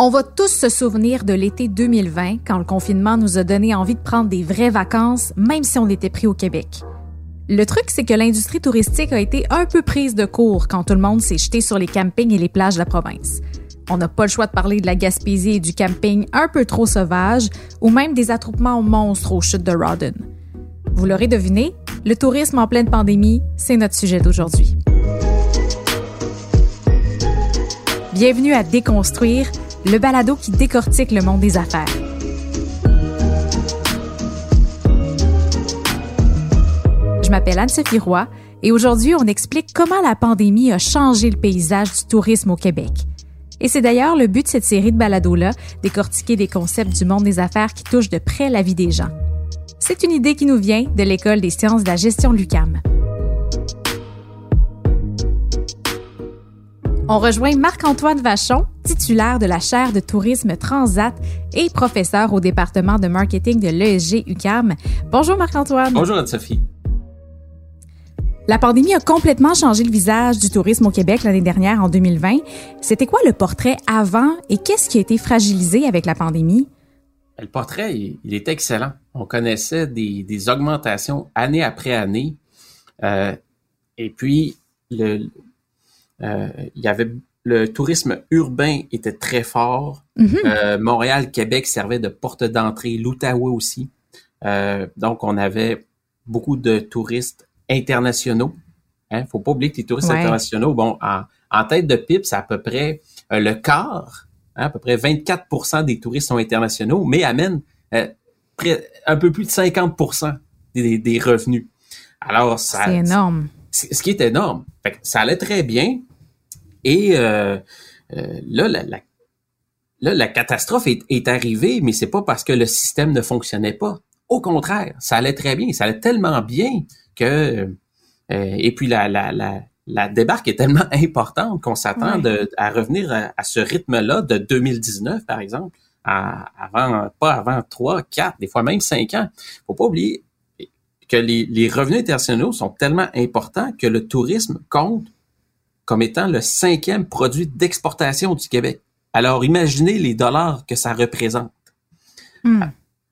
On va tous se souvenir de l'été 2020 quand le confinement nous a donné envie de prendre des vraies vacances, même si on était pris au Québec. Le truc, c'est que l'industrie touristique a été un peu prise de court quand tout le monde s'est jeté sur les campings et les plages de la province. On n'a pas le choix de parler de la Gaspésie et du camping un peu trop sauvage, ou même des attroupements monstres aux chutes de Rawdon. Vous l'aurez deviné, le tourisme en pleine pandémie, c'est notre sujet d'aujourd'hui. Bienvenue à Déconstruire, le balado qui décortique le monde des affaires. Je m'appelle Anne-Sophie Roy et aujourd'hui, on explique comment la pandémie a changé le paysage du tourisme au Québec. Et c'est d'ailleurs le but de cette série de balados-là, décortiquer des concepts du monde des affaires qui touchent de près la vie des gens. C'est une idée qui nous vient de l'École des sciences de la gestion Lucam. On rejoint Marc-Antoine Vachon, titulaire de la chaire de tourisme Transat et professeur au département de marketing de l'ESG UCAM. Bonjour Marc-Antoine. Bonjour Anne-Sophie. La pandémie a complètement changé le visage du tourisme au Québec l'année dernière, en 2020. C'était quoi le portrait avant et qu'est-ce qui a été fragilisé avec la pandémie? Le portrait, il, est excellent. On connaissait des, augmentations année après année. Euh, et puis, le, il y avait le tourisme urbain était très fort. Mhm. Euh, Montréal, Québec servait de porte d'entrée, l'Outaouais aussi. Euh, donc, on avait beaucoup de touristes internationaux. Hein, faut pas oublier que les touristes internationaux, bon, en, tête de pipe, c'est à peu près le quart, hein, à peu près 24% des touristes sont internationaux, mais amènent un peu plus de 50 des, des revenus. Alors, ça. C'est énorme. Ce qui est énorme. ça allait très bien. Et euh, euh, là, la, la, là, la catastrophe est, est arrivée, mais c'est pas parce que le système ne fonctionnait pas. Au contraire, ça allait très bien. Ça allait tellement bien que euh, et puis la, la, la, la débarque est tellement importante qu'on s'attend à revenir à, ce rythme-là de 2019, par exemple, à, avant pas avant trois, quatre, des fois même cinq ans. Faut pas oublier que les, les revenus internationaux sont tellement importants que le tourisme compte comme étant le cinquième produit d'exportation du Québec. Alors, imaginez les dollars que ça représente. Hmm.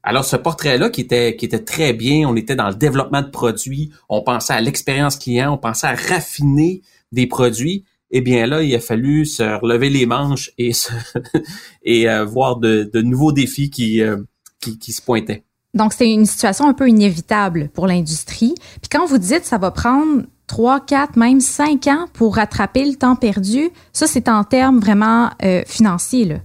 Alors, ce portrait-là qui était, qui était très bien, on était dans le développement de produits, on pensait à l'expérience client, on pensait à raffiner des produits. Eh bien là, il a fallu se relever les manches et, et euh, voir de, nouveaux défis qui, euh, qui, qui se pointaient. Donc, c'est une situation un peu inévitable pour l'industrie. Puis quand vous dites ça va prendre trois, quatre, même cinq ans pour rattraper le temps perdu, ça, c'est en termes vraiment euh, financiers. Là.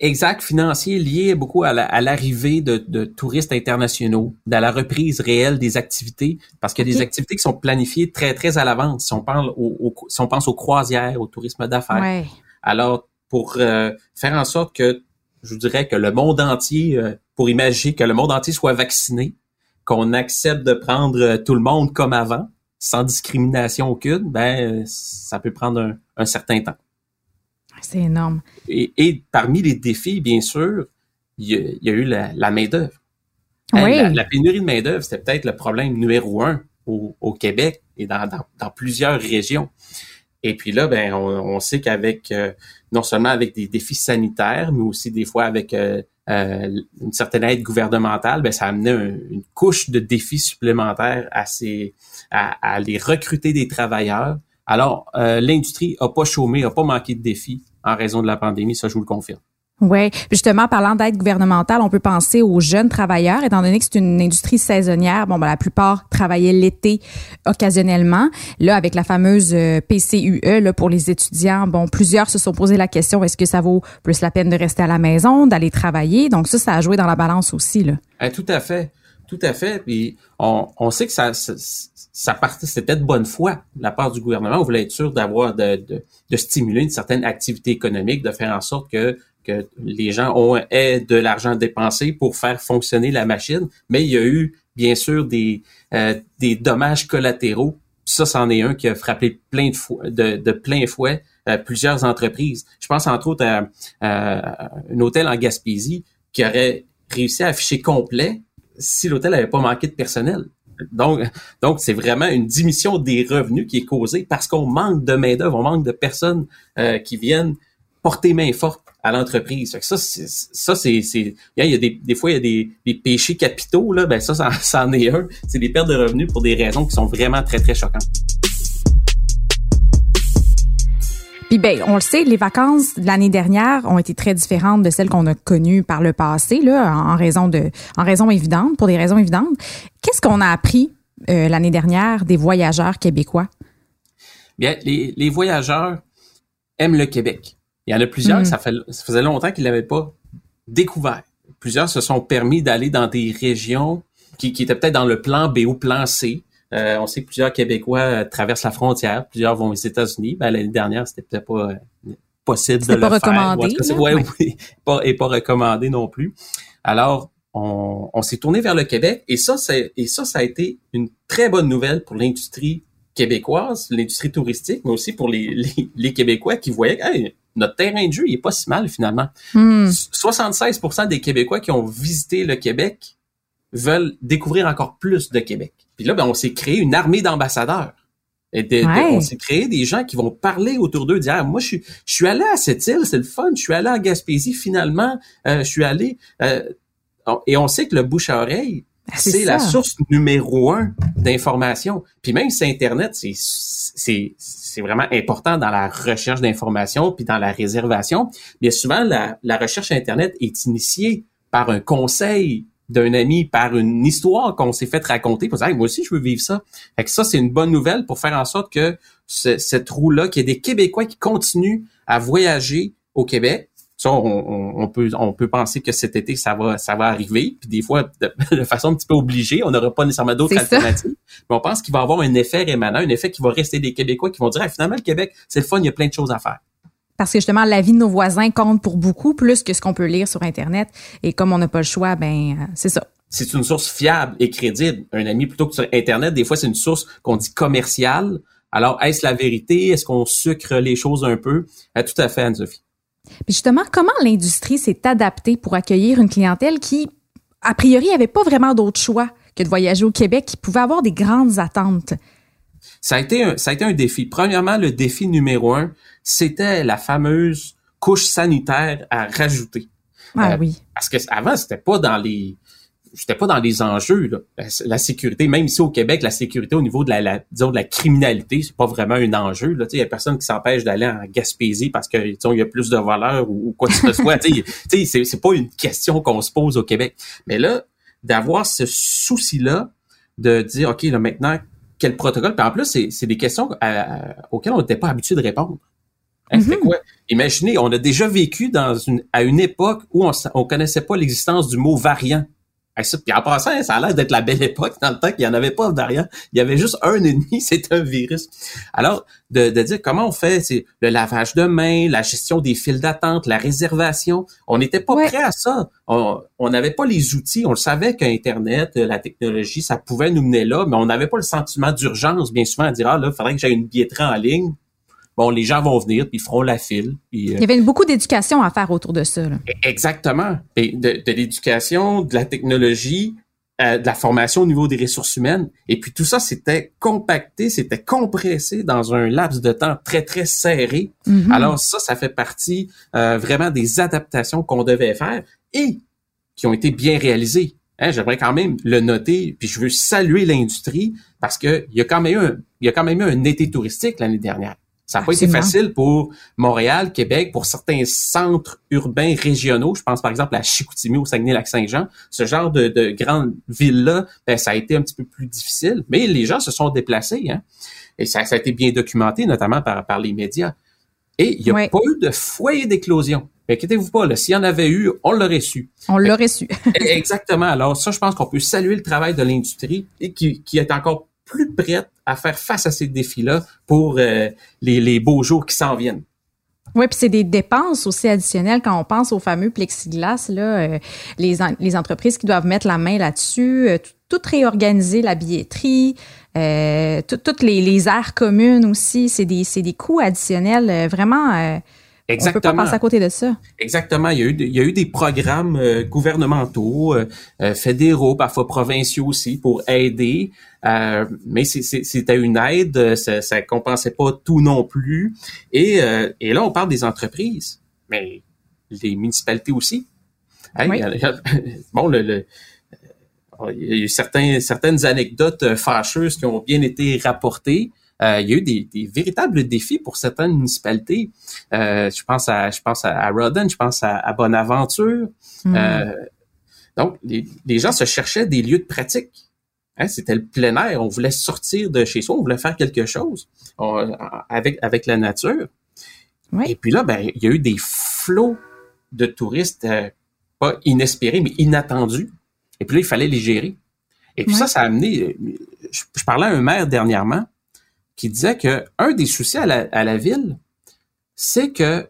Exact, financier lié beaucoup à l'arrivée de, de, touristes internationaux, à la reprise réelle des activités, parce qu'il y a des activités qui sont planifiées très, très à l'avance. Si on parle au, si on pense aux croisières, au tourisme d'affaires. Alors, pour euh, faire en sorte que, je vous dirais que le monde entier, euh, pour imaginer que le monde entier soit vacciné, qu'on accepte de prendre tout le monde comme avant, sans discrimination aucune, ben ça peut prendre un, certain temps. C'est énorme. Et, parmi les défis, bien sûr, il y a, eu la, main-d'œuvre. Oui. la, pénurie de main-d'œuvre, c'était peut-être le problème numéro un au, Québec et dans, plusieurs régions. Et puis là, ben, on, sait qu'avec euh, non seulement avec des défis sanitaires, mais aussi des fois avec euh, euh, une certaine aide gouvernementale, ben, ça a amené une couche de défis supplémentaires à, ces, à, à les recruter des travailleurs. Alors, euh, l'industrie a pas chômé, a pas manqué de défis en raison de la pandémie, ça je vous le confirme. Oui, justement, parlant d'aide gouvernementale, on peut penser aux jeunes travailleurs, étant donné que c'est une industrie saisonnière. Bon, ben, la plupart travaillaient l'été occasionnellement. Là, avec la fameuse euh, PCUE là, pour les étudiants, bon, plusieurs se sont posé la question est-ce que ça vaut plus la peine de rester à la maison, d'aller travailler? Donc ça, ça a joué dans la balance aussi là. Eh, tout à fait, tout à fait. Puis on, on sait que ça, ça, ça partait, c'était de bonne foi de la part du gouvernement. On voulait être sûr d'avoir de, de, de stimuler une certaine activité économique, de faire en sorte que les gens ont de l'argent dépensé pour faire fonctionner la machine, mais il y a eu bien sûr des euh, dommages collatéraux. Ça, c'en est un qui a frappé de, plein fouet euh, plusieurs entreprises. Je pense entre autres à, un hôtel en Gaspésie qui aurait réussi à afficher complet si l'hôtel n'avait pas manqué de personnel. Donc, donc c'est vraiment une diminution des revenus qui est causée parce qu'on manque de main d'œuvre, on manque de personnes euh, qui viennent porter main forte à l'entreprise. Ça, ça c'est, il y a des, des fois il y a des, des péchés capitaux là, ben ça, ça, ça en est un. C'est des pertes de revenus pour des raisons qui sont vraiment très très choquantes. Puis ben, on le sait, les vacances de l'année dernière ont été très différentes de celles qu'on a connues par le passé, là, en raison de, en raison évidente, pour des raisons évidentes. Qu'est-ce qu'on a appris euh, l'année dernière des voyageurs québécois? Bien, les, les, voyageurs aiment le Québec. Il y en a plusieurs, mm. ça, fait, ça faisait longtemps qu'ils l'avaient pas découvert. Plusieurs se sont permis d'aller dans des régions qui, qui étaient peut-être dans le plan B ou plan C, euh, on sait que plusieurs Québécois euh, traversent la frontière, plusieurs vont aux États-Unis. Ben, L'année dernière, c'était peut-être pas euh, possible de le pas faire. Recommandé, ouais, oui, pas, et pas recommandé non plus. Alors, on, on s'est tourné vers le Québec et ça, et ça, ça a été une très bonne nouvelle pour l'industrie québécoise, l'industrie touristique, mais aussi pour les, les, les Québécois qui voyaient hey, notre terrain de jeu, il est pas si mal finalement. 76% hmm. des Québécois qui ont visité le Québec veulent découvrir encore plus de Québec. Puis là, ben, on s'est créé une armée d'ambassadeurs. Et on s'est créé des gens qui vont parler autour d'eux, dire ah, moi je suis je suis allé à cette île, c'est le fun, je suis allé à Gaspésie finalement, euh, je suis allé euh, et on sait que le bouche à oreille ah, c'est la source numéro un d'information. Puis même si Internet, c'est c'est vraiment important dans la recherche d'information puis dans la réservation. Bien souvent la, la recherche Internet est initiée par un conseil d'un ami par une histoire qu'on s'est fait raconter pour dire moi aussi je veux vivre ça. Fait que ça c'est une bonne nouvelle pour faire en sorte que cette roue-là, qu'il y ait des Québécois qui continuent à voyager au Québec. Ça, on, peut on peut penser que cet été ça va ça va arriver. Puis des fois de, façon un petit peu obligée, on n'aura pas nécessairement d'autres alternatives. Mais on pense qu'il va y avoir un effet rémanent, un effet qui va rester des Québécois qui vont dire finalement le Québec c'est le fun, il y a plein de choses à faire. Parce que justement la vie de nos voisins compte pour beaucoup plus que ce qu'on peut lire sur internet. Et comme on n'a pas le choix ben euh, c'est ça. C'est une source fiable et crédible. Un ami plutôt que sur internet des fois c'est une source qu'on dit commerciale. Alors est-ce la vérité? Est-ce qu'on sucre les choses un peu? Euh, tout à fait Anne-Sophie puis justement comment l'industrie s'est adaptée pour accueillir une clientèle qui a priori avait pas vraiment d'autre choix que de voyager au Québec qui pouvait avoir des grandes attentes? Ça a été un, ça a été un défi. Premièrement, le défi numéro un, c'était la fameuse couche sanitaire à rajouter. Ah euh, oui. Parce que avant, c'était pas dans les c'était pas dans les enjeux La, sécurité même ici au Québec la sécurité au niveau de la, disons de la criminalité c'est pas vraiment un enjeu là il y a personne qui s'empêche d'aller en Gaspésie parce que il y a plus de voleurs ou, quoi que ce soit tu sais c'est pas une question qu'on se pose au Québec mais là d'avoir ce souci là de dire OK là maintenant quel protocole? Puis en plus, c'est des questions euh, auxquelles on n'était pas habitué de répondre. Hein, mm-hmm. quoi? Imaginez, on a déjà vécu dans une, à une époque où on ne connaissait pas l'existence du mot variant. Puis en passant, ça a l'air d'être la belle époque dans le temps qu'il n'y en avait pas de variant. Il y avait juste un ennemi, c'est un virus. Alors, de, de dire comment on fait c'est le lavage de mains, la gestion des files d'attente, la réservation. On n'était pas prêt à ça. On n'avait pas les outils. On le savait qu'Internet, la technologie, ça pouvait nous mener là, mais on n'avait pas le sentiment d'urgence, bien souvent, à dire, ah là, il faudrait que j'aie une billetterie en ligne bon, les gens vont venir, puis ils feront la file. Puis, euh, Il y avait beaucoup d'éducation à faire autour de ça. Là. E-, exactement. Et de, de l'éducation, de la technologie, euh, de la formation au niveau des ressources humaines. Et puis tout ça, c'était compacté, c'était compressé dans un laps de temps très, très serré. Mm-hmm. Alors ça, ça fait partie euh, vraiment des adaptations qu'on devait faire et qui ont été bien réalisées. Hein, J'aimerais quand même le noter, puis je veux saluer l'industrie parce que il y a quand même eu un, il y a quand même eu un été touristique l'année dernière. Ça n'a pas été facile pour Montréal, Québec, pour certains centres urbains régionaux. Je pense par exemple à Chicoutimi au Saguenay-Lac-Saint-Jean. Ce genre de, de grandes villes-là, ben, ça a été un petit peu plus difficile. Mais les gens se sont déplacés. Hein? Et ça, ça, a été bien documenté, notamment par, par les médias. Et il n'y a pas eu de foyer d'éclosion. Inquiétez-vous pas, s'il y en avait eu, on l'aurait su. On l'aurait su. exactement. Alors ça, je pense qu'on peut saluer le travail de l'industrie et qui, qui est encore plus prête à faire face à ces défis-là pour euh, les, les, beaux jours qui s'en viennent. Oui, puis c'est des dépenses aussi additionnelles quand on pense aux fameux plexiglas, là, euh, les, les entreprises qui doivent mettre la main là-dessus, euh, tout, réorganiser la billetterie, toutes les, les aires communes aussi, c'est des, des coûts additionnels vraiment Exactement. On peut pas passer à côté de ça. Exactement. Il y a eu, il y a eu des programmes euh, gouvernementaux, euh, euh, fédéraux, parfois provinciaux aussi, pour aider. mais c'était une aide, ça, ça compensait pas tout non plus. Et, et là, on parle des entreprises. Mais les municipalités aussi. bon, le, il y a eu certains, certaines anecdotes fâcheuses qui ont bien été rapportées. Euh, il y a eu des, des, véritables défis pour certaines municipalités. Euh, je pense à je pense à, Rodden, je pense à, Bonaventure. Hmm. Euh, donc, les, les, gens se cherchaient des lieux de pratique. Hein, c'était le plein air. On voulait sortir de chez soi, on voulait faire quelque chose avec avec la nature. Et puis là, ben, il y a eu des flots de touristes pas inespérés, mais inattendus. Et puis là, il fallait les gérer. Et puis ça, ça a amené. Je, je, parlais à un maire dernièrement qui disait que un des soucis à la, ville, c'est que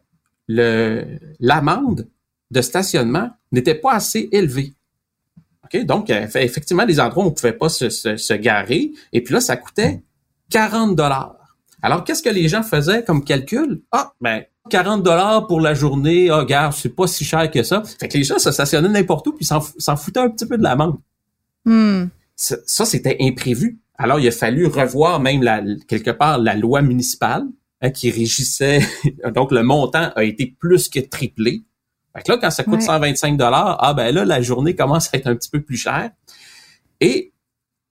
le l'amende de stationnement n'était pas assez élevée. OK? Donc, effectivement, les endroits où on pouvait pas se, se, garer, et puis là, ça coûtait 40 dollars. Alors, qu'est-ce que les gens faisaient comme calcul? Ah, ben, 40 dollars pour la journée, ah, gare, c'est pas si cher que ça. Fait que les gens se stationnaient n'importe où, puis s'en foutaient un petit peu de l'amende. Hmm. ça c'était imprévu. Alors, il a fallu revoir même la, quelque part la loi municipale hein, qui régissait. donc, le montant a été plus que triplé. Fait que là, quand ça coûte 125 dollars, ah ben là, la journée commence à être un petit peu plus chère. Et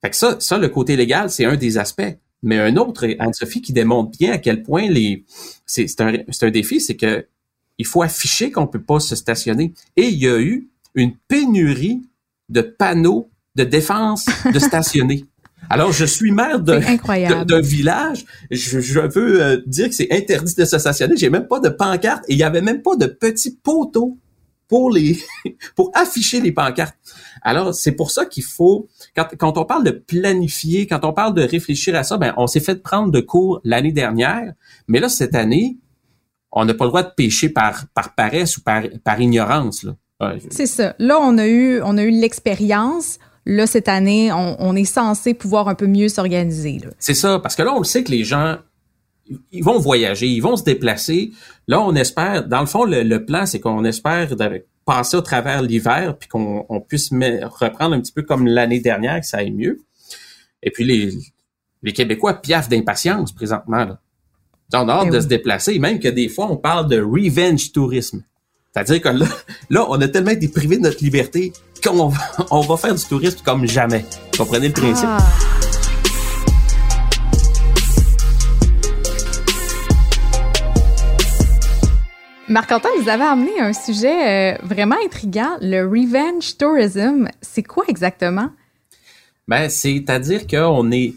fait que ça, ça, le côté légal, c'est un des aspects. Mais un autre, Anne-Sophie, qui démontre bien à quel point les c'est un, un défi, c'est que il faut afficher qu'on peut pas se stationner. Et il y a eu une pénurie de panneaux de défense de stationner. Alors, je suis maire d'un village. Je, je veux euh, dire que c'est interdit de se stationner. J'ai même pas de pancarte et il y avait même pas de petits poteaux pour les pour afficher les pancartes. Alors, c'est pour ça qu'il faut quand, quand on parle de planifier, quand on parle de réfléchir à ça, ben on s'est fait prendre de cours l'année dernière, mais là cette année, on n'a pas le droit de pêcher par par paresse ou par par ignorance là. C'est ça. Là, on a eu on a eu l'expérience là, cette année, on, est censé pouvoir un peu mieux s'organiser. C'est ça, parce que là, on le sait que les gens, ils vont voyager, ils vont se déplacer. Là, on espère, dans le fond, le, plan, c'est qu'on espère passer au travers l'hiver, puis qu'on puisse reprendre un petit peu comme l'année dernière, que ça aille mieux. Et puis, les, les Québécois piaffent d'impatience présentement. Là. On a hâte eh de se déplacer, même que des fois, on parle de revenge tourisme. C'est-à-dire que là, là, on a tellement été privés de notre liberté qu'on va, on va faire du tourisme comme jamais. Vous comprenez le principe? Ah. Marc-Antoine, vous avez amené un sujet euh, vraiment intriguant, le revenge tourism. C'est quoi exactement? Ben, c'est-à-dire qu'on est,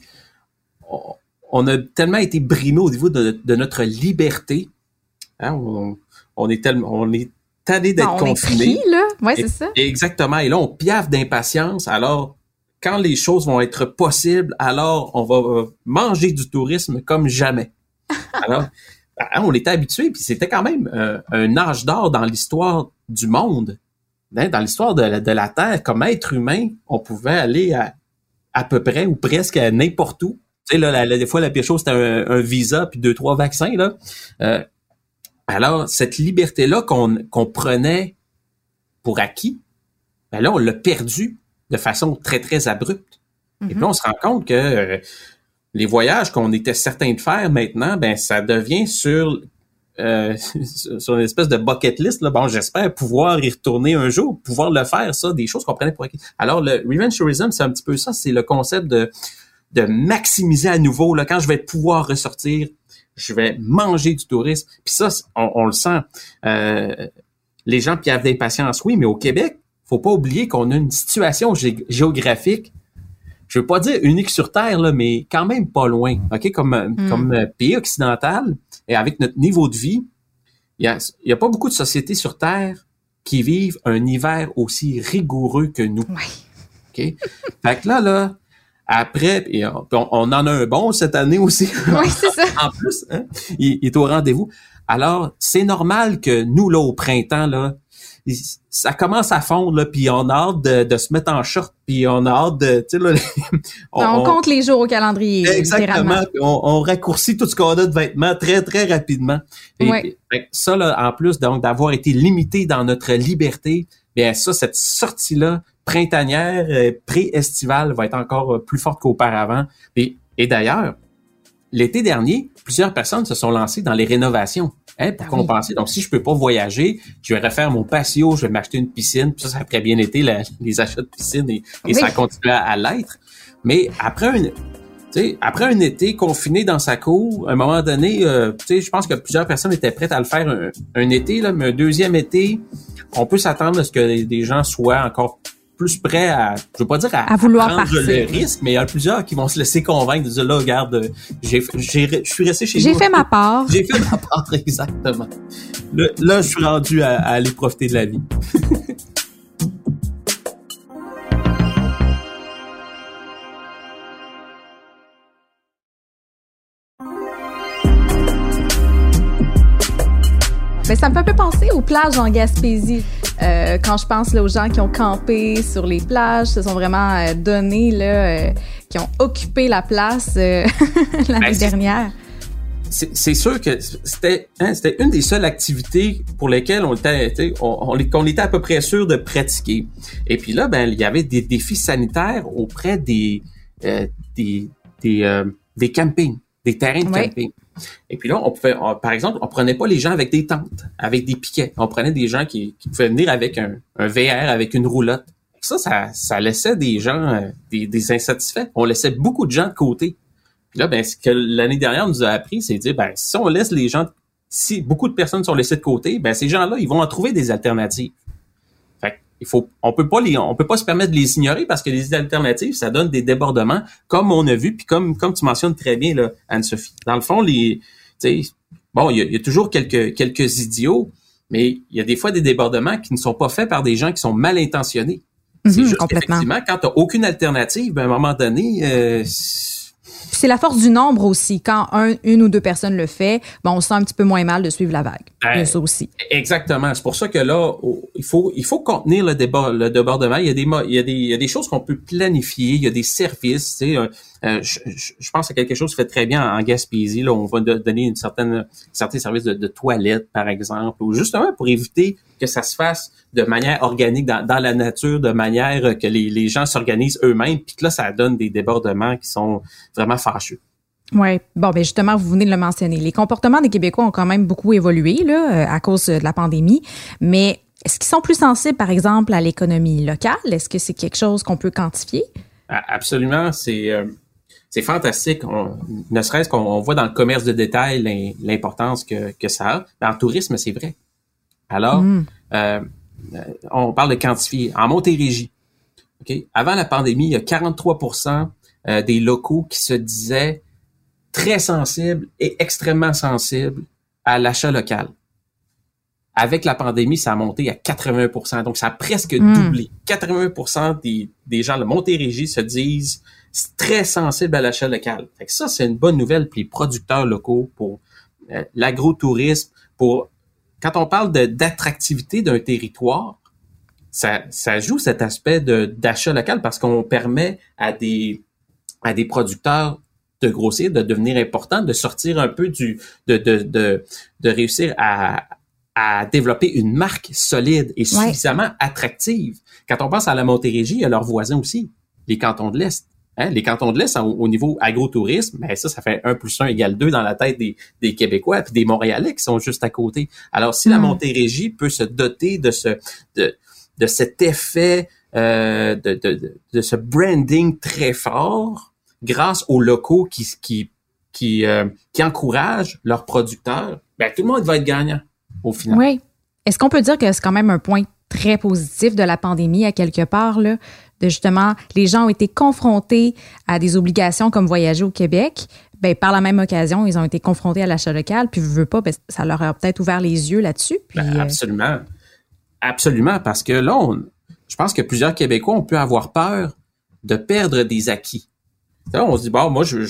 on a tellement été brimé au niveau de, notre liberté. Hein, on, on, est tellement, on est tanné d'être confiné. là. Ouais, c'est ça. Exactement. Et là, on piaffe d'impatience. Alors, quand les choses vont être possibles, alors on va euh, manger du tourisme comme jamais. Alors, ben, on était habitué, puis c'était quand même euh, un âge d'or dans l'histoire du monde, hein, dans l'histoire de, la Terre. Comme être humain, on pouvait aller à, à peu près ou presque à n'importe où. Tu sais, là, des fois, la pire chose, c'était un, visa puis deux, trois vaccins. Là. Euh, alors, cette liberté-là qu'on prenait pour acquis, ben là, on l'a perdu de façon très, très abrupte. Et puis, mhm. on se rend compte que euh, les voyages qu'on était certains de faire maintenant, ben ça devient sur euh, sur une espèce de bucket list. Là. Bon, j'espère pouvoir y retourner un jour, pouvoir le faire, ça, des choses qu'on prenait pour acquis. Alors, le revenge tourism, c'est un petit peu ça, c'est le concept de de maximiser à nouveau, là, quand je vais pouvoir ressortir, je vais manger du tourisme. Puis ça, on, le sent. Euh, les gens qui avaient d'impatience, oui, mais au Québec, faut pas oublier qu'on a une situation géographique. Je veux pas dire unique sur Terre, là, mais quand même pas loin. OK? Comme, hmm. comme euh, pays occidental, et avec notre niveau de vie, il y a, y a pas beaucoup de sociétés sur Terre qui vivent un hiver aussi rigoureux que nous. Oui. OK? fait que là, là, après, on, en a un bon cette année aussi. Oui, c'est ça. en plus, hein, il, est au rendez-vous. Alors, c'est normal que nous, là, au printemps, là, ça commence à fondre, là, puis on a hâte de, se mettre en short, puis on a hâte de, tu sais, là, on, compte les jours au calendrier. Exactement. On, raccourcit tout ce qu'on a de vêtements très, très rapidement. Et, ça, là, en plus, donc, d'avoir été limité dans notre liberté, bien ça, cette sortie-là, printanière, euh, pré-estivale va être encore euh, plus forte qu'auparavant. Et, et d'ailleurs, l'été dernier, plusieurs personnes se sont lancées dans les rénovations hein, pour ah compenser. Donc, si je peux pas voyager, je vais refaire mon patio, je vais m'acheter une piscine. Puis ça, ça a très bien été les achats de piscine et, ça continue à, l'être. Mais après un, après un été confiné dans sa cour, à un moment donné, euh, je pense que plusieurs personnes étaient prêtes à le faire un, un été, là, mais un deuxième été, on peut s'attendre à ce que des gens soient encore plus prêts à, je veux pas dire à, vouloir prendre le risque, mais il y a plusieurs qui vont se laisser convaincre de dire là, regarde, j'ai, je suis resté chez J'ai fait ma part. J'ai fait ma part, exactement. Là, je suis rendu à aller profiter de la vie. Mais ça me fait un peu penser aux plages en Gaspésie. Euh, quand je pense là, aux gens qui ont campé sur les plages, se sont vraiment euh, donnés, là, euh, qui ont occupé la place l'année ben, dernière. C'est sûr que c'était hein, c'était une des seules activités pour lesquelles on était on, on, était à peu près sûr de pratiquer. Et puis là, ben il y avait des défis sanitaires auprès des des des, des campings, des terrains de camping. Et puis là, on pouvait, par exemple, on prenait pas les gens avec des tentes, avec des piquets. On prenait des gens qui, pouvaient venir avec un, VR, avec une roulotte. Ça, ça, laissait des gens, euh, des, insatisfaits. On laissait beaucoup de gens de côté. Puis là, ben, ce que l'année dernière nous a appris, c'est de dire, ben, si on laisse les gens, si beaucoup de personnes sont laissées de côté, ben, ces gens-là, ils vont en trouver des alternatives il faut, on peut pas les, on peut pas se permettre de les ignorer parce que les alternatives, ça donne des débordements, comme on a vu, puis comme, comme tu mentionnes très bien, là, Anne-Sophie. Dans le fond, les, bon, il y a, toujours quelques, quelques idiots, mais il y a des fois des débordements qui ne sont pas faits par des gens qui sont mal intentionnés. C'est mhm, juste effectivement, quand tu n'as aucune alternative, ben, à un moment donné, euh, c'est la force du nombre aussi. Quand un, une ou deux personnes le fait, bon, on se sent un petit peu moins mal de suivre la vague. Ben, ça aussi. Exactement. C'est pour ça que là, il faut, il faut contenir le débat, le débordement. Il y a des, il y a des, il y a des choses qu'on peut planifier. Il y a des services. Tu sais, euh, euh, je, je, pense à quelque chose qui fait très bien en Gaspésie. Là, on va donner une certaine, certains services de, de toilette, par exemple, ou justement pour éviter que ça se fasse de manière organique dans, dans la nature, de manière que les, les gens s'organisent eux-mêmes, puis que là, ça donne des débordements qui sont vraiment fâcheux. Oui, bon, ben justement, vous venez de le mentionner. Les comportements des Québécois ont quand même beaucoup évolué là, euh, à cause de la pandémie, mais est-ce qu'ils sont plus sensibles, par exemple, à l'économie locale? Est-ce que c'est quelque chose qu'on peut quantifier? Absolument. C'est euh, c'est fantastique. ne serait-ce qu'on voit dans le commerce de détail l'importance que, que ça a. Mais en tourisme, c'est vrai. Alors, mm. euh, on parle de quantifier. En Montérégie, okay, avant la pandémie, il y a 43% euh, des locaux qui se disaient très sensibles et extrêmement sensibles à l'achat local. Avec la pandémie, ça a monté à 80% Donc, ça a presque mm. doublé. 80% des, des gens de Montérégie se disent très sensible à l'achat local. Fait que ça, c'est une bonne nouvelle pour les producteurs locaux, pour euh, l'agrotourisme, pour quand on parle d'attractivité d'un territoire, ça, ça joue cet aspect d'achat local parce qu'on permet à des à des producteurs de grossir, de devenir importants, de sortir un peu du de de de, de réussir à à développer une marque solide et suffisamment attractive. Quand on pense à la Montérégie, il y a leurs voisins aussi, les cantons de l'Est. Hein, les cantons de l'Est, au, niveau agrotourisme, ben ça, ça fait 1 plus 1 égale 2 dans la tête des, des Québécois puis des Montréalais qui sont juste à côté. Alors, si la hmm. Montérégie peut se doter de ce de, de cet effet euh, de, de, de, ce branding très fort grâce aux locaux qui qui qui, euh, qui encouragent leurs producteurs, ben tout le monde va être gagnant au final. Oui. Est-ce qu'on peut dire que c'est quand même un point très positif de la pandémie à quelque part là, de justement, les gens ont été confrontés à des obligations comme voyager au Québec. Ben, par la même occasion, ils ont été confrontés à l'achat local, puis veux pas, ben, ça leur a peut-être ouvert les yeux là-dessus. Ben, euh, absolument. Absolument, parce que là, je pense que plusieurs Québécois ont pu avoir peur de perdre des acquis. Là, on se dit, bon, moi, je,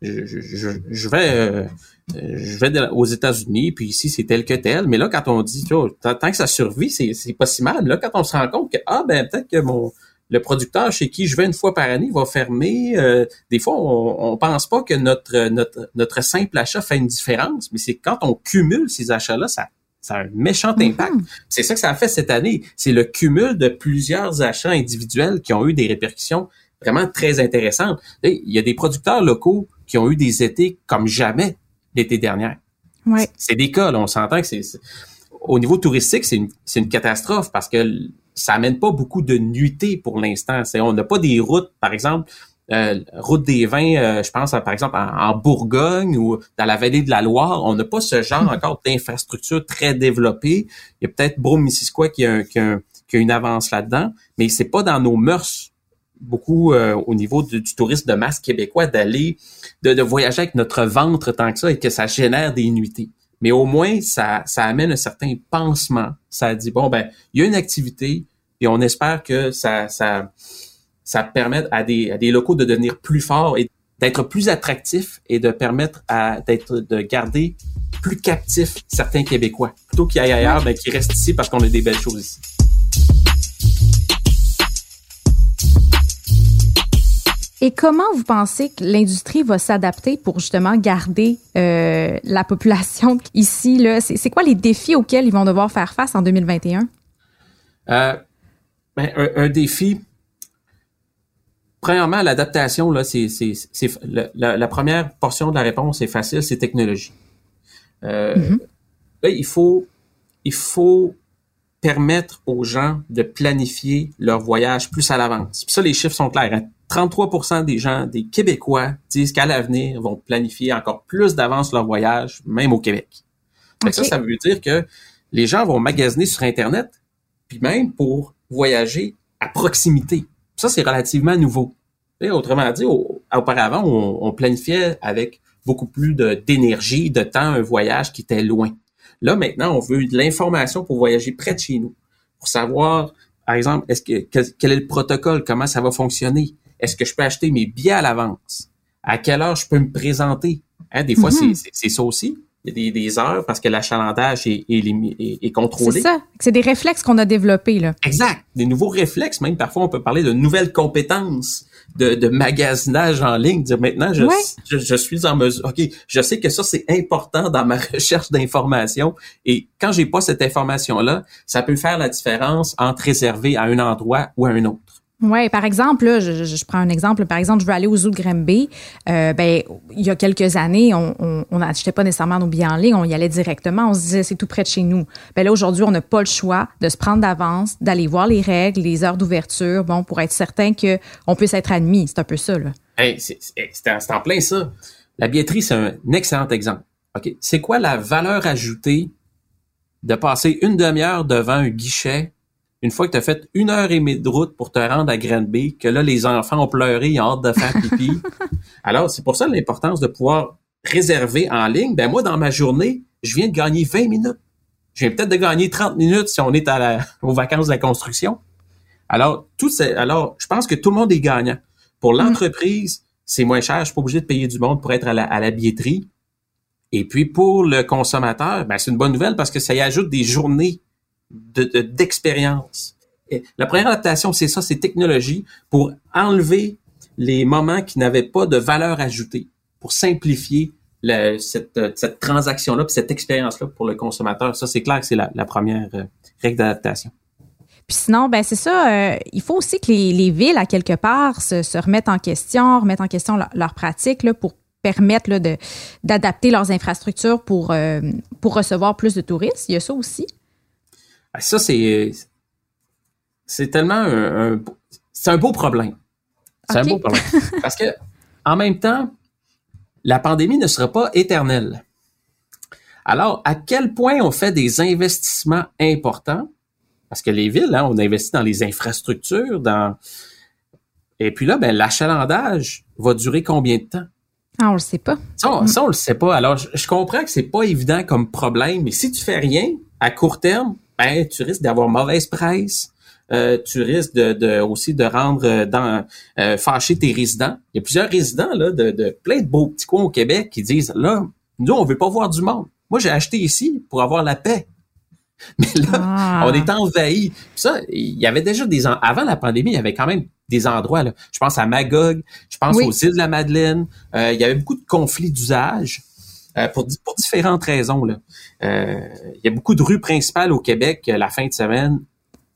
je, je, je vais, euh, je vais aux États-Unis, puis ici, c'est tel que tel. Mais là, quand on dit, tant que ça survit, c'est pas si mal. Là, quand on se rend compte que, ah, ben, peut-être que mon, le producteur chez qui je vais une fois par année va fermer. Euh, des fois, on, on pense pas que notre, notre, notre simple achat fait une différence, mais c'est quand on cumule ces achats-là, ça, ça a un méchant mm-hmm. impact. C'est ça que ça a fait cette année. C'est le cumul de plusieurs achats individuels qui ont eu des répercussions vraiment très intéressantes. Il y a des producteurs locaux qui ont eu des étés comme jamais l'été dernier. Ouais. C'est des cas, là, on s'entend que c'est au niveau touristique, c'est une, une catastrophe parce que ça amène pas beaucoup de nuitées pour l'instant. On n'a pas des routes, par exemple, euh, route des vins, euh, je pense par exemple en, Bourgogne ou dans la vallée de la Loire, on n'a pas ce genre encore d'infrastructure très développée. Il y a peut-être Brome-Missisquoi qui, a, qui, a, une avance là-dedans, mais c'est pas dans nos mœurs beaucoup euh, au niveau du, tourisme de masse québécois d'aller, de, de, voyager avec notre ventre tant que ça et que ça génère des nuitées. Mais au moins, ça, ça amène un certain pansement. Ça dit, bon, ben, il y a une activité et on espère que ça, ça, ça permet à des, à des locaux de devenir plus forts et d'être plus attractifs et de permettre à d'être de garder plus captifs certains Québécois plutôt qu'ils aillent ailleurs, mais ben, qu'ils restent ici parce qu'on a des belles choses ici. Et comment vous pensez que l'industrie va s'adapter pour justement garder euh, la population ici? Là? C'est, quoi les défis auxquels ils vont devoir faire face en 2021? Euh, ben, un, défi, premièrement, l'adaptation, là, c'est, la, première portion de la réponse est facile, c'est technologie. Euh, mm-hmm. Là, il faut, il faut permettre aux gens de planifier leur voyage plus à l'avance. Puis ça, les chiffres sont clairs. 33% hein. des gens, des Québécois, disent qu'à l'avenir, vont planifier encore plus d'avance leur voyage, même au Québec. Ça, ça veut dire que les gens vont magasiner sur Internet, puis même pour voyager à proximité. Ça, c'est relativement nouveau. Et autrement dit, auparavant, on, planifiait avec beaucoup plus d'énergie, de, temps, un voyage qui était loin. Là, maintenant, on veut de l'information pour voyager près de chez nous, pour savoir, par exemple, est-ce que, quel est le protocole, comment ça va fonctionner, est-ce que je peux acheter mes billets à l'avance, à quelle heure je peux me présenter? Hein, des fois, mm-hmm. c'est ça aussi. Il y a des, heures parce que l'achalandage est, est, est, contrôlé. C'est ça. C'est des réflexes qu'on a développés. Là. Exact. Des nouveaux réflexes, même parfois on peut parler de nouvelles compétences de, de magasinage en ligne. Dire maintenant, je, je, suis en mesure. OK, je sais que ça, c'est important dans ma recherche d'information. Et quand j'ai pas cette information-là, ça peut faire la différence entre réserver à un endroit ou à un autre. Oui, par exemple, là, je, prends un exemple. Par exemple, je veux aller au zoo de Granby. Euh, ben, il y a quelques années, on n'achetait pas nécessairement nos billets en ligne, on y allait directement. On se disait, c'est tout près de chez nous. Ben là, aujourd'hui, on n'a pas le choix de se prendre d'avance, d'aller voir les règles, les heures d'ouverture, bon, pour être certain qu'on puisse être admis. C'est un peu ça, là. C'est en plein ça. La billetterie, c'est un excellent exemple. OK? C'est quoi la valeur ajoutée de passer une demi-heure devant un guichet une fois que tu as fait une heure et demie de route pour te rendre à Granby, que là, les enfants ont pleuré, ils ont hâte de faire pipi. Alors, c'est pour ça l'importance de pouvoir réserver en ligne. Ben moi, dans ma journée, je viens de gagner 20 minutes. Je viens peut-être de gagner 30 minutes si on est à la, aux vacances de la construction. Alors, tout alors, je pense que tout le monde est gagnant. Pour mm. l'entreprise, c'est moins cher. Je suis pas obligé de payer du monde pour être à la, à la billetterie. Et puis, pour le consommateur, ben, c'est une bonne nouvelle parce que ça y ajoute des journées d'expérience. De, la première adaptation, c'est ça, c'est technologie pour enlever les moments qui n'avaient pas de valeur ajoutée, pour simplifier cette, cette transaction-là, cette expérience-là pour le consommateur. Ça, c'est clair que c'est la, première euh, règle d'adaptation. Puis sinon, ben c'est ça. Euh, il faut aussi que les, villes, à quelque part, se, remettent en question, remettent en question leurs leur pratiques pour permettre d'adapter leurs infrastructures pour, euh, pour recevoir plus de touristes. Il y a ça aussi. Ben, ça, c'est c'est tellement un, c'est un beau problème. C'est un beau problème. Parce que en même temps, la pandémie ne sera pas éternelle. Alors, à quel point on fait des investissements importants? Parce que les villes, hein, on investit dans les infrastructures, dans et puis là, ben, l'achalandage va durer combien de temps? Ah, on le sait pas. Ça, on, ça, on le sait pas. Alors, je, je comprends que c'est pas évident comme problème, mais si tu fais rien à court terme, ben, tu risques d'avoir mauvaise presse. Euh, tu risques de, aussi de rendre euh, dans euh, fâcher tes résidents. Il y a plusieurs résidents là, de, de plein de beaux petits coins au Québec qui disent là, nous, on veut pas voir du monde. Moi, j'ai acheté ici pour avoir la paix. Mais là, ah. on est envahi. Ça, il y avait déjà des avant la pandémie, il y avait quand même des endroits. Là. Je pense à Magog, je pense aux îles de la Madeleine. il y avait beaucoup de conflits d'usage. Euh, pour, pour différentes raisons. Là. Euh, il y a beaucoup de rues principales au Québec euh, la fin de semaine.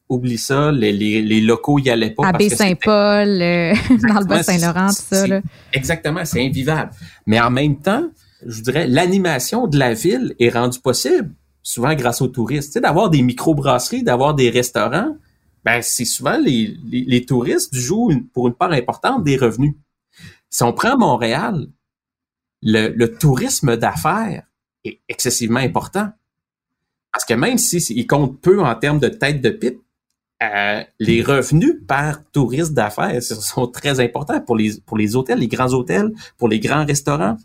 oublie ça, les, les, locaux y allaient pas. À Baie-Saint-Paul, euh, dans le Bas-Saint-Laurent, tout ça. Là. Exactement, c'est invivable. Mais en même temps, je dirais, l'animation de la ville est rendue possible souvent grâce aux touristes. Tu sais, d'avoir des microbrasseries, d'avoir des restaurants, ben c'est souvent les, les, touristes jouent pour une part importante des revenus. Si on prend Montréal, le, le tourisme d'affaires est excessivement important. Parce que même si il compte peu en termes de tête de pipe, euh, les revenus par touriste d'affaires sont très importants pour les pour les hôtels, les grands hôtels, pour les grands restaurants.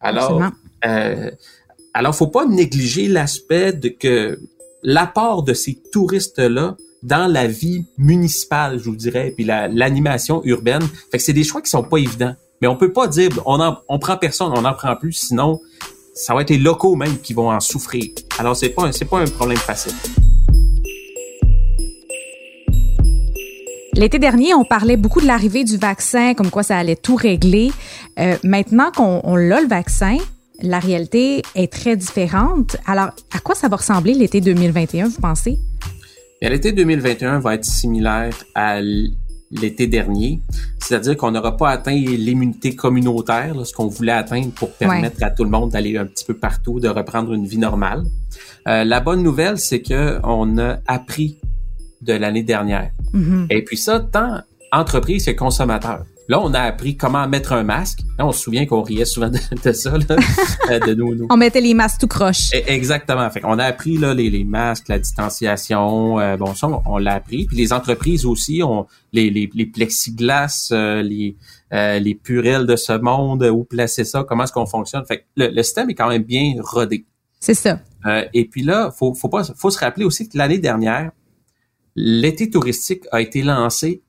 Alors, euh, alors faut pas négliger l'aspect de que l'apport de ces touristes là dans la vie municipale, je vous dirais, puis l'animation urbaine. Fait que c'est des choix qui sont pas évidents. Mais on peut pas dire on en, on prend personne, on en prend plus, sinon ça va être les locaux même qui vont en souffrir. Alors c'est pas c'est pas un problème facile. L'été dernier, on parlait beaucoup de l'arrivée du vaccin, comme quoi ça allait tout régler. Euh, maintenant qu'on l'a le vaccin, la réalité est très différente. Alors, à quoi ça va ressembler l'été 2021, vous pensez? L'été 2021 va être similaire à l'été dernier, c'est-à-dire qu'on n'aura pas atteint l'immunité communautaire, ce qu'on voulait atteindre pour permettre à tout le monde d'aller un petit peu partout, de reprendre une vie normale. Euh, la bonne nouvelle, c'est que on a appris de l'année dernière. Mm-hmm. Et puis ça, tant entreprise que consommateur. Là, on a appris comment mettre un masque. Là, on se souvient qu'on riait souvent de, ça, là, euh, de nous, On mettait les masques tout croche. E, exactement. Fait on a appris là, les, les masques, la distanciation. Euh, bon, ça, on, l'a appris. Puis les entreprises aussi, ont les, les, les plexiglas, euh, les, les purelles de ce monde, où placer ça, comment est-ce qu'on fonctionne. Fait le, le système est quand même bien rodé. C'est ça. et puis là, faut, faut pas, faut se rappeler aussi que l'année dernière, l'été touristique a été lancé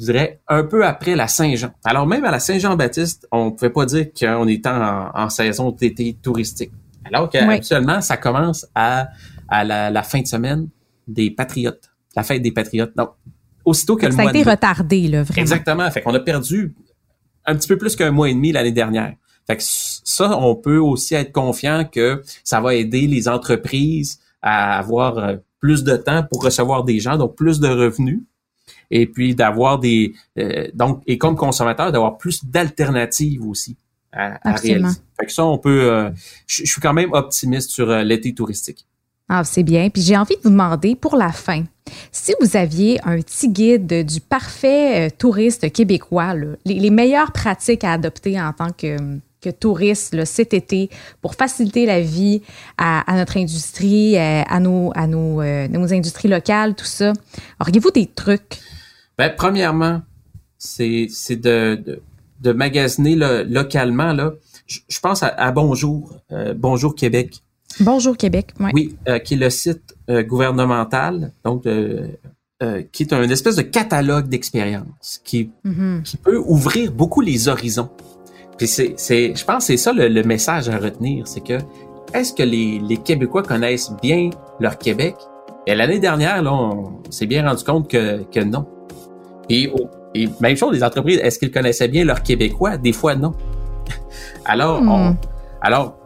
je dirais, un peu après la Saint-Jean. Alors même à la Saint-Jean-Baptiste, on pouvait pas dire qu'on était en, saison d'été touristique. Alors qu'actuellement, ça commence à, à la, fin de semaine des Patriotes, la fête des Patriotes. Donc, aussitôt que le ça a été retardé, là, vraiment. Exactement. Fait qu'on a perdu un petit peu plus qu'un mois et demi l'année dernière. Fait que ça, on peut aussi être confiant que ça va aider les entreprises à avoir euh, plus de temps pour recevoir des gens, donc plus de revenus et puis d'avoir des euh, donc et comme consommateur d'avoir plus d'alternatives aussi à, à réaliser. Fait que ça on peut euh, je, suis quand même optimiste sur euh, l'été touristique. Ah, c'est bien. Puis j'ai envie de vous demander pour la fin, si vous aviez un petit guide du parfait touriste québécois, les, meilleures pratiques à adopter en tant que, que touriste cet été pour faciliter la vie à, notre industrie, à, nos, à nos, nos industries locales, tout ça, auriez-vous des trucs? Ben, premièrement, c'est de, de, magasiner localement. Là. Je, pense à, Bonjour, euh, Bonjour Québec. Bonjour Québec, oui. Oui, euh, qui est le site euh, gouvernemental, donc qui est un espèce de catalogue d'expériences qui, mm-hmm. qui peut ouvrir beaucoup les horizons. Puis c'est, je pense que c'est ça le, message à retenir, c'est que est-ce que les, les Québécois connaissent bien leur Québec? Et l'année dernière, là, on s'est bien rendu compte que, que non. Et, même chose, les entreprises, est-ce qu'ils connaissaient bien leurs Québécois? Des fois, non. alors, hmm. alors,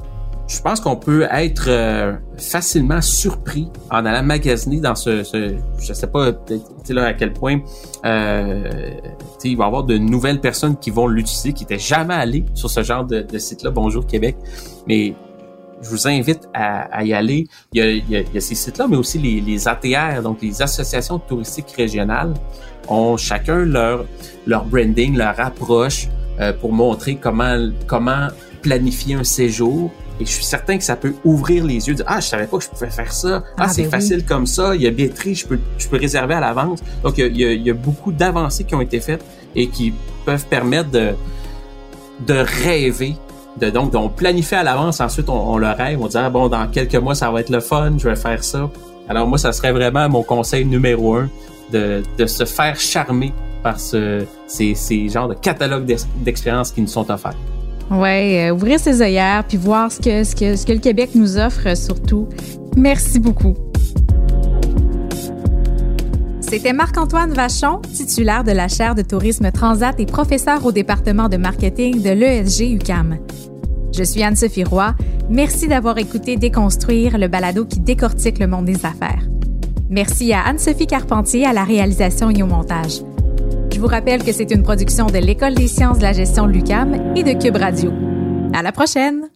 je pense qu'on peut être euh, facilement surpris en allant magasiner dans ce, ce je sais pas là, à quel point euh, il va y avoir de nouvelles personnes qui vont l'utiliser, qui n'étaient jamais allées sur ce genre de, de site-là, Bonjour Québec. Mais je vous invite à, y aller. Il y a, il y a, ces sites-là, mais aussi les, les ATR, donc les associations touristiques régionales, ont chacun leur, leur branding, leur approche euh, pour montrer comment, comment planifier un séjour. Et je suis certain que ça peut ouvrir les yeux, dire ah je savais pas que je pouvais faire ça, ah, ah c'est ben facile comme ça, il y a billetterie, je peux je peux réserver à l'avance. Donc il y, a, il y a beaucoup d'avancées qui ont été faites et qui peuvent permettre de de rêver de, donc, on planifie à l'avance, ensuite on, le rêve, on dit ah, bon, dans quelques mois, ça va être le fun, je vais faire ça. Alors moi, ça serait vraiment mon conseil numéro un, de, de se faire charmer par ce, ces, ces genres de catalogues d'expériences qui nous sont offerts. Oui, euh, ouvrir ses œillères puis voir ce que, ce, que, ce que le Québec nous offre surtout. Merci beaucoup. C'était Marc-Antoine Vachon, titulaire de la chaire de tourisme Transat et professeur au département de marketing de l'ESG UCAM. Je suis Anne-Sophie Roy. Merci d'avoir écouté Déconstruire, le balado qui décortique le monde des affaires. Merci à Anne-Sophie Carpentier à la réalisation et au montage. Je vous rappelle que c'est une production de l'École des sciences de la gestion de l'UCAM et de Cube Radio. À la prochaine!